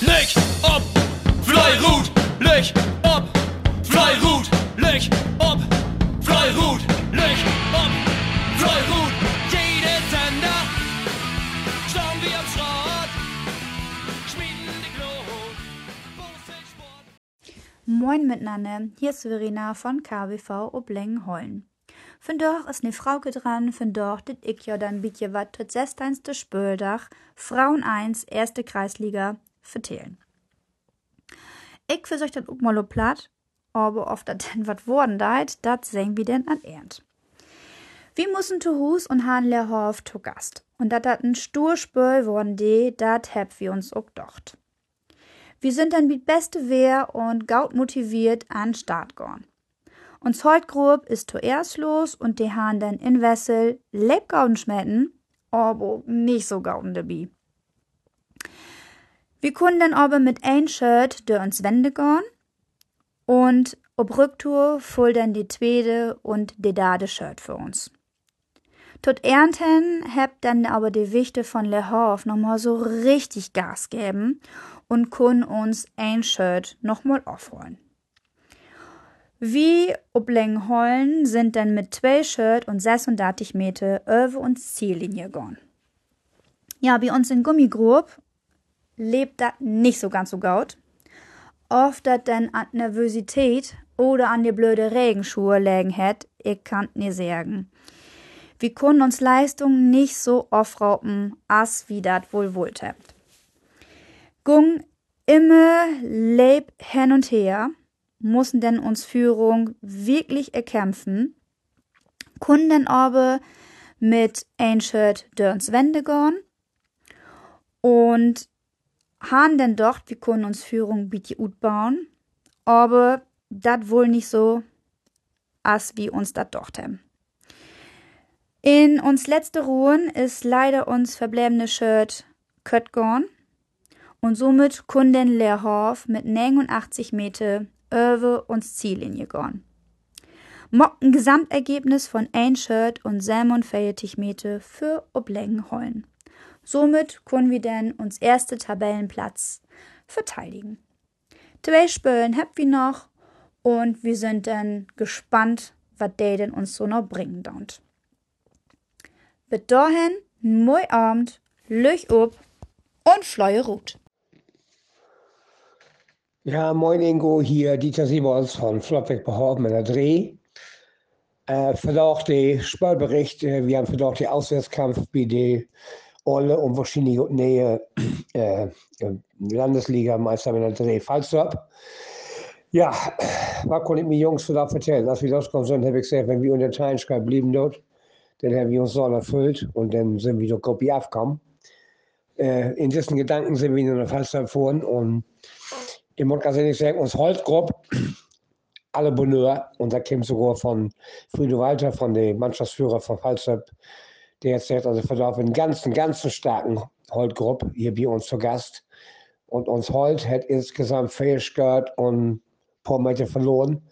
Licht ob Fleirut, Licht ob Fleirut, Licht ob Fleirut, Licht ob Fleirut. Jede Sender schauen wir am Schrott, schmieden die Glut. Moin miteinander, hier ist Verena von KBV Obleng-Hollen. Von doch ist ne Frauke dran, von doch dit ich ja dann biet je wat tot 16. Spöldach, Frauen 1, erste Kreisliga, vertellen. Ich versuch dat ook mal platt, aber oft dat denn wat worden deit, dat sehen wir denn an Ernt. Wir mussen zu Hus und han Lehrhof zu Gast. Und dat dat ein Sturspöl worden de, dat heb wir uns ook docht. Wir sind dann mit beste Wehr und gaut motiviert an Start gorn. Uns heut grob ist zuerst los und die han dann in Wessel lebgauden schmetten, aber nicht so gauden dabei. Wir können dann aber mit ein Shirt durch uns Wände gehen und ob Rücktour voll dann die zweite und die dade Shirt für uns. Tot Ernten habt dann aber die Wichte von Le Hof nochmal so richtig Gas geben und können uns ein Shirt nochmal aufholen. Wie ob Hollen sind dann mit zwei Shirt und 36 Meter über uns Ziellinie gegangen. Ja, bei uns in Gummigrub lebt das nicht so ganz so gut. Oft dat denn an Nervosität oder an die blöde Regenschuhe lägen hätt, ich kann nie sagen. Wir können uns Leistungen nicht so aufrauben, as wie dat wohl wollt habt. Gung immer leb hin und her, mussen denn uns Führung wirklich erkämpfen, können denn aber mit Shirt dörns Wände gehen und han denn doch, wir können uns Führung bitte gut bauen, aber dat wohl nicht so, as wie uns dat doch haben. In uns letzte Ruhen ist leider uns verbliebene Shirt kött gorn und somit kunden Leerhof mit 89 Meter über uns Ziellinie gorn. Mock ein Gesamtergebnis von ein Shirt und 47 Meter für Oblängen Hollen. Somit können wir dann uns erste Tabellenplatz verteidigen. Zwei Spölen habt wir noch und wir sind dann gespannt, was der denn uns so noch bringen dort. Bis dahin, moi Abend, Löch ob und Schleue Rut. Ja, moin Ingo, hier Dieter Simons von Flopweg Behaupten in der Dreh. Äh, vandaag de Spielbericht, äh, wir haben vandaag den Auswärtskampf bei der Olle und verschiedene Nähe äh, Landesliga-Meister in der Dreh Fallstorp. Ja, was konnte ich mir Jungs vandaag vertellen? Als wir rausgekommen sind, habe ich gesagt, wenn wir unter Teilenschreib blieben dort, dann haben wir uns so erfüllt und dann sind wir durch Kopie aufgekommen. Äh, in diesen Gedanken sind wir in der Fallstorp gefahren und ich muss ganz ehrlich sagen, uns Holzgrupp, alle Bonheur, und da käme sogar von Friede Walter, von dem Mannschaftsführer von Fallstorp, der jetzt sagt, also verlauf einen ganzen, ganzen starken Holtgrupp hier bei uns zu Gast. Und uns Holt hat insgesamt Fähigkeit und paar Meter verloren.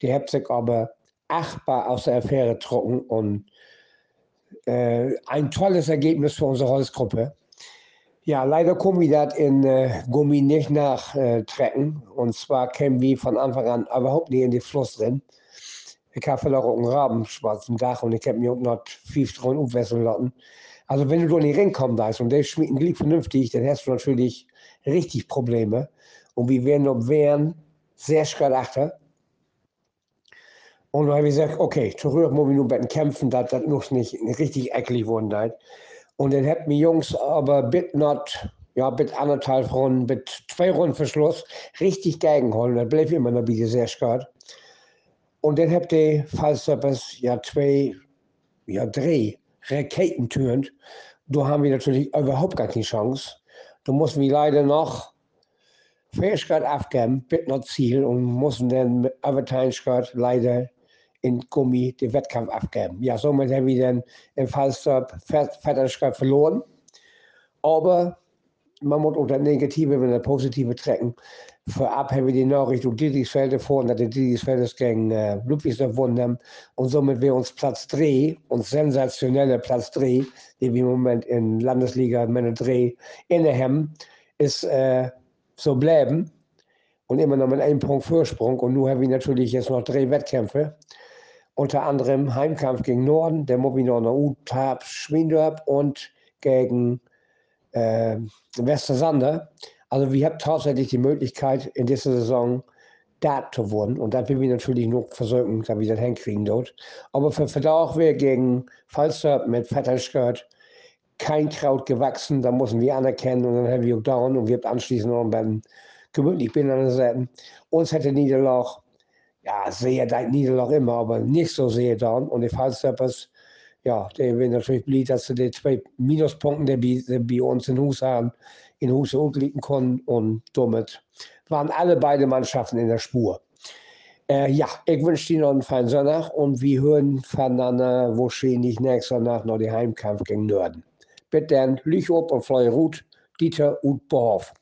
Die hat sich aber achtbar aus der Affäre getrunken und äh, ein tolles Ergebnis für unsere Holzgruppe. Ja, leider kommen wir das in äh, Gummi nicht nachtrecken. und zwar kämen wir von Anfang an überhaupt nicht in den Fluss drin. Ich habe auch einen rabenschwarzen Dach und ich habe mir noch fünf dran umwechseln lassen. Also wenn du da nicht reinkommen da und der schmieden liegt vernünftig, dann hast du natürlich richtig Probleme. Und wir werden noch wären sehr schwer achter. Und dann habe ich gesagt, okay, zurück muss ich nur mit kämpfen, dass das noch nicht richtig eklig worden ist. Und dann hätten mir Jungs aber bit not, ja, bit anderthalb Runden, bit zwei Runden Verschluss richtig gegenholen. Das blieb immer noch wieder sehr schwer. Und dann habt ihr, falls das ja zwei, ja drei Raketen tönt, da haben wir natürlich überhaupt gar keine Chance. Da mussten wir leider noch Fähigkeit aufgeben, bit noch Ziel und mussten dann mit Overtime-Skirt leider in Gummi den Wettkampf abgeben. Ja, somit haben wir dann im Fallstop Vetterschritt verloren. Aber man muss auch das Negative mit das Positive trecken. Vorab haben wir die Nachricht Dietrichsfelde vor, dass die Dietrichsfelde gegen äh, Ludwigsdorf gewonnen Und somit wäre uns Platz 3, uns sensationelle Platz 3, den wir im Moment in Landesliga Männer 3 innehaben, ist äh, so bleiben und immer noch mit einem Punkt Vorsprung. Und nun haben wir natürlich jetzt noch drei Wettkämpfe. Unter anderem Heimkampf gegen Norden, der noch nach Utab Schwindorp und gegen äh, Westersander. Also wir haben tatsächlich die Möglichkeit, in dieser Saison da zu werden. Und da will wir natürlich versuchen, dass wir das hinkriegen dort. Aber für Verdacht wir gegen Falster mit Vetterskirt kein Kraut gewachsen, da müssen wir anerkennen und dann haben wir auch down und wir haben anschließend noch ein gemütlich bin an der Seite. Uns hätte Niederlage, ja, sehe da Niederlage immer, aber nicht so sehe dann und die Fallsteppers, ja, der will natürlich blieb, dass sie die zwei Minuspunkte, die, die bei uns in Hus haben, in Hus liegen konnten und damit waren alle beide Mannschaften in der Spur. Äh, ja, ich wünsche Ihnen noch einen feinen Sonntag und wir hören voneinander wahrscheinlich nächsten Sonntag noch den Heimkampf gegen Norden. Bitte dann Lüchow und Fleurut, Dieter und Bohoff.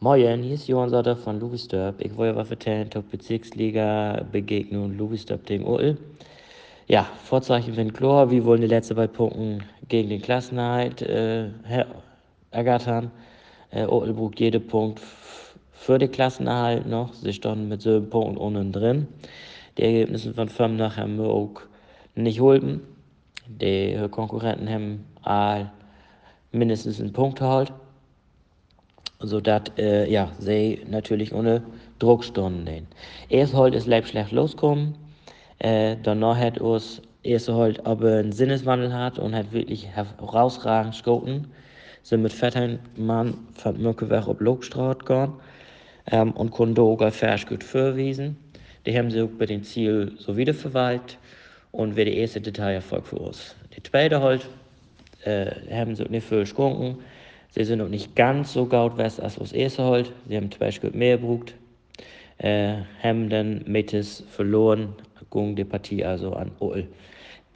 Moin, hier ist Johann Sotter von Lovisdorp. Ich wollte was vertellen, Top Bezirksliga Begegnung Lovisdorp gegen Ull. Ja, Vorzeichen wenn klar, wir wollen die letzten beiden Punkte gegen den Klassenheit äh, ergattern. Äh, Ull braucht jeden Punkt für den Klassenerhalt noch. Sie standen mit sieben Punkten unten drin. Die Ergebnisse von fünf nachher auch nicht holten. Die Konkurrenten haben all mindestens einen Punkt geholt sodass äh, ja, sie natürlich ohne Druck standen. Erst halt ist Leib schlecht losgekommen, äh, danach hat uns erst halt aber einen Sinneswandel hat und hat wirklich herausragend geschoten. Sind mit fetten Mann von Mückeweg auf Logstraat gegangen ähm, und konnten auch fähig gut verwiesen. Die haben sie auch bei dem Ziel so wieder verwaltet und wäre der erste Detailerfolg für uns. Die zweite halt äh, haben sie auch nicht viel geschossen Sie sind noch nicht ganz so gut west als was erste halt. Sie haben zum Beispiel mehr gebraucht. Äh, haben dann Mettes verloren gegen die Partie also an Oel.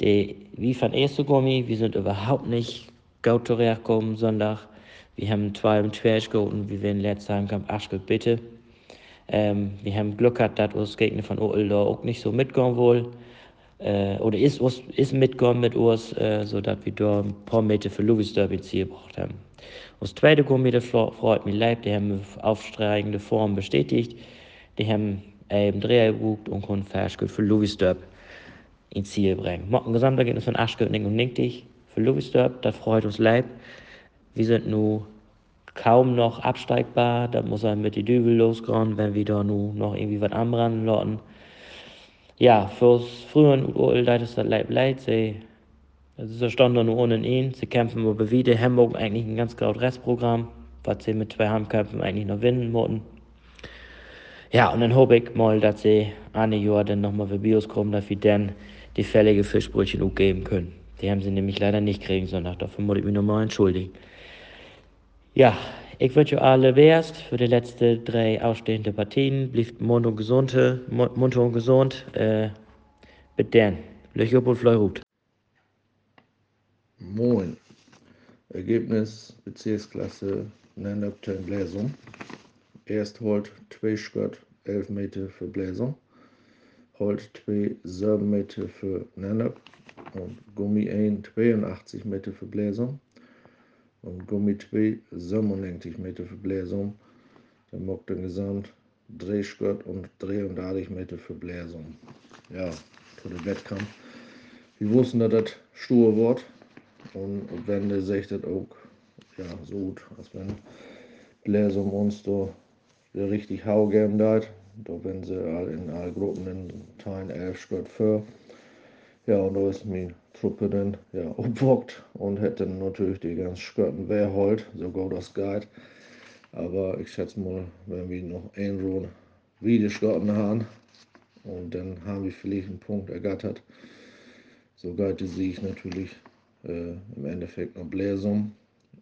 Die, wie von erste Gummi, wir sind überhaupt nicht gut zurechtgekommen Sonntag. Wir haben zwei im Trash wie wir in letzter Heimkampf Aschke bitte. Ähm, wir haben Glück gehabt, dass uns Gegner von Oel da auch nicht so mitgehen wollen. Äh, oder ist, ist mitgegangen mit uns, äh, sodass wir da ein paar Meter für Louis Derby Ziel gebracht haben. Das zweite Komitee freut mich leid, die haben aufsteigende Form bestätigt. Die haben eben Dreher gebucht und konnten Ferschgeld für Louis Dörp ins Ziel bringen. Morgen Gesamtergebnis von Aschgeld und Ninktig für Louis Dörp, das freut uns leid. Wir sind nun kaum noch absteigbar, da muss er mit die Dübel losgehen, wenn wir da nun noch irgendwie was anbrennen lassen. Ja, fürs früheren Urteil leid ist das leid leid, sie also sie standen nur ohne ihn. Sie kämpfen aber wieder. Hamburg eigentlich ein ganz gutes Restprogramm, was sie mit zwei Heimkämpfen eigentlich noch gewinnen wollten. Ja, und dann hoffe ich mal, dass sie eine Jahr dann nochmal für Bios kommen, dass wir dann die fällige Fischbrötchen auch geben können. Die haben sie nämlich leider nicht kriegen, sondern dafür muss ich mich nochmal entschuldigen. Ja, ich wünsche alle Best für die letzten drei ausstehenden Partien. Bleibt munter und gesund, munter und gesund. Äh, bitte dann. Löcher und Fleurut. Moin. Ergebnis Bezirksklasse Nennerpten Bläsung. Erst holt 2 Schott 11 Meter für Bläsung. Holt 2 7 Meter für Nennep. Und Gummi 1 82 Meter für Bläsung. Und Gummi 2 97 Meter für Bläsung. Dann macht den Gesamt 3 Schott und 33 Meter für Bläsung. Ja, für den Wettkampf. Wir wussten, dass das stur wird. Und wenn der sich das auch ja, so gut, als wenn Bläser uns da richtig Hau geben dat, da wenn sie in allen Gruppen in Teilen 11 Schritt für. Ja, und da ist meine Truppe dann ja, umwockt und hätte natürlich die ganzen Skirten wegholt, so gut das geht. Aber ich schätze mal, wenn wir noch ein Ruhen wieder Skirten haben und dann haben wir vielleicht einen Punkt ergattert, so geht die Sieg natürlich äh, im Endeffekt noch Bläsung,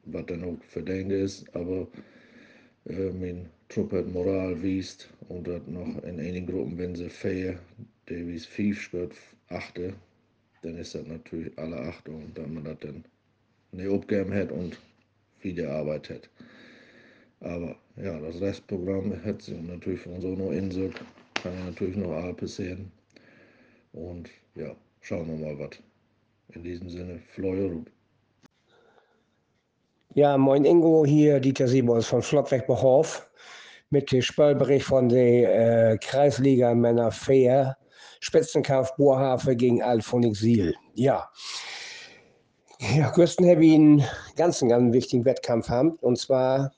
was dann auch verdient ist, aber äh, mein Trupp hat Moral wiest und hat noch in einigen Gruppen, wenn sie vier, der wies spielt, achte, dann ist das natürlich alle achte und dann man das dann nicht abgegeben hat und wieder Arbeit hat. Aber ja, das Restprogramm hat sich natürlich uns auch noch in sich, kann ja natürlich noch alles passieren. Und ja, schauen wir mal, was in diesem Sinne, Fleuerut. Ja, moin Ingo, hier Dieter Siebels von Flottweg Behof mit dem Spielbericht von der äh, Kreisliga Männer Fair Spitzenkampf Bohrhafe gegen Alphonik Siel. Ja, ja gestern habe einen ganz, ganz wichtigen Wettkampf haben und zwar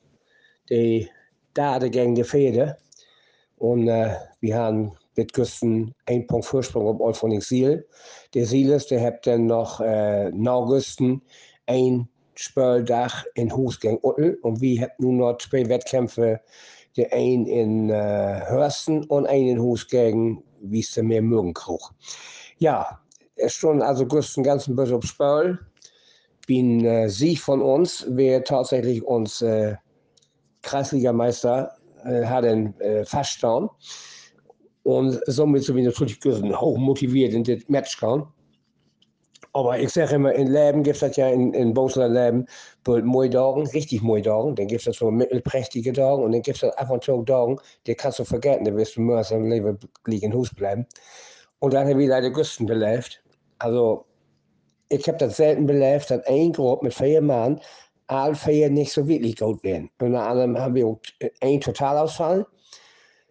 die Dade gegen die Fede und äh, wir haben mit Güsten ein Punkt Vorsprung auf Alphonik Siel. Der Siel ist, der hat dann noch äh, Norgüsten ein Spöldach in Hus gegen Uttel und wir haben nun noch zwei Wettkämpfe, der ein in äh, Hörsten und ein in Hus gegen wie es mehr Mürgenkruch. Ja, es schon also größten ganzen auf Spöll. Bin äh, sie von uns, wer tatsächlich uns äh, Kreisligameister äh, hat äh, feststanden und somit sind wir natürlich hoch motiviert in das Match gehen. Aber ich sage immer, in Leben gibt es ja in, in Bosler Leben mooi Dagen, richtig mooi Dagen. Dann gibt es so mittelprächtige Dagen und dann gibt es ab und zu Dagen, die kannst du vergessen, da wirst du mehr als im Leben liegen Hus bleiben. Und dann habe ich leider Güsten belebt. Also, ich habe das selten belebt, dass ein Gruppe mit vier Mann alle vier nicht so wirklich gut werden. Unter anderem haben wir auch einen Totalausfall.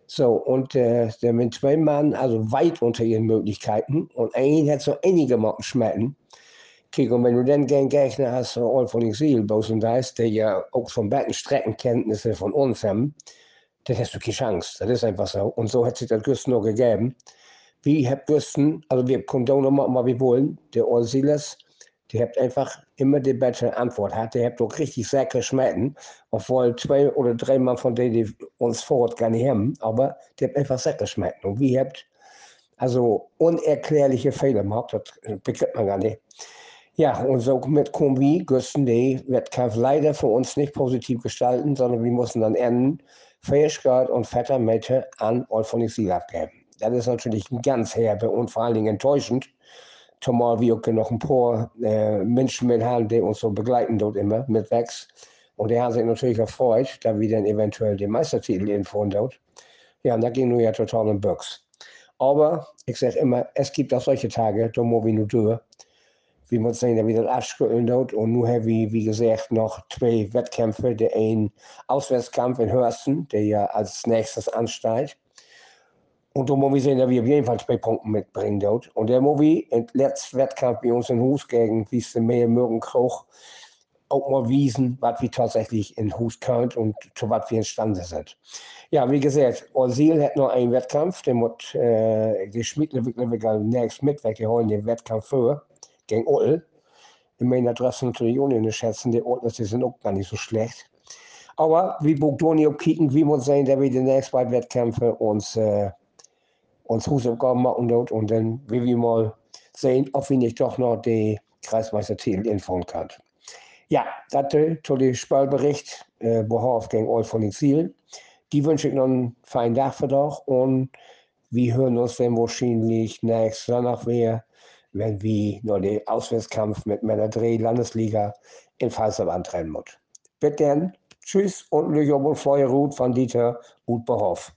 So, und äh, der mit Mann, also weit unter ihren Möglichkeiten. Und ein hat so einige Mocken schmecken. Kijk, und wenn du dann gern Gegner hast, so all von Exil, Bosen Dice, der ja auch von beiden Streckenkenntnisse von uns haben, dann hast du keine Chance. Das ist einfach so. Und so hat sich das Güsten noch gegeben. Wir haben Güsten, also wir können da noch was wir wollen, der All Silas, die habt einfach immer die bessere Antwort hat. Die habt auch richtig sehr geschmecken, obwohl zwei oder drei Mal von denen, die uns vor Ort gar nicht haben, aber die habt einfach sehr geschmecken. Und wir habt also unerklärliche Fehler gemacht, das begreift man gar nicht. Ja, und so mit Kombi müssen die Wettkampf leider für uns nicht positiv gestalten, sondern wir mussten dann enden, Fähigkeit und fetter Mette an Olfonik Sieg abgeben. Das ist natürlich ganz herbe und vor allen Dingen enttäuschend zumal wir auch noch ein paar äh, Menschen mit haben, die uns so begleiten dort immer mit Wex. Und die haben sich natürlich erfreut, da wir dann eventuell den Meistertitel infon dort. Ja, und da ging nur ja total in Büchs. Aber ich sage immer, es gibt auch solche Tage, da muss wir nur durch. Wir müssen sehen, da wieder abschütteln dort. Und nun haben wir, wie gesagt, noch zwei Wettkämpfe. Der ein Auswärtskampf in Hörsten, der ja als nächstes ansteigt. Und da muss wir sehen, dass wir auf jeden Fall zwei Punkte mitbringen dort. Und der muss im letzten Wettkampf bei uns in Hus gegen Wieste Meer, Mürgenkroch auch mal wiesen, was wir tatsächlich in Hus können und zu was wir imstande sind. Ja, wie gesagt, Orsil hat noch einen Wettkampf, der muss, äh, die wirklich nächstes mit weggeholen, den Wettkampf für, gegen Ottel. Ich meine, da darfst du natürlich nicht schätzen, die Ottel, die sind auch gar nicht so schlecht. Aber wie Bogdoni kicken, wie muss sehen, dass wir die nächsten beiden Wettkämpfe uns, äh, uns Hausaufgaben machen dort und dann will wir mal sehen, ob wir nicht doch noch die Kreismeistertitel informieren können. Ja, das ist der Spielbericht, äh, Bohauf gegen All von den Zielen. Die wünsche ich noch einen feinen Tag für doch und wir hören uns dann wahrscheinlich nächsten Sonntag wieder, wenn wir noch den Auswärtskampf mit Männer Dreh Landesliga in Falsam antrennen muss. Bitte dann, tschüss und Lüchow und Feuerrut von Dieter Utbehoff.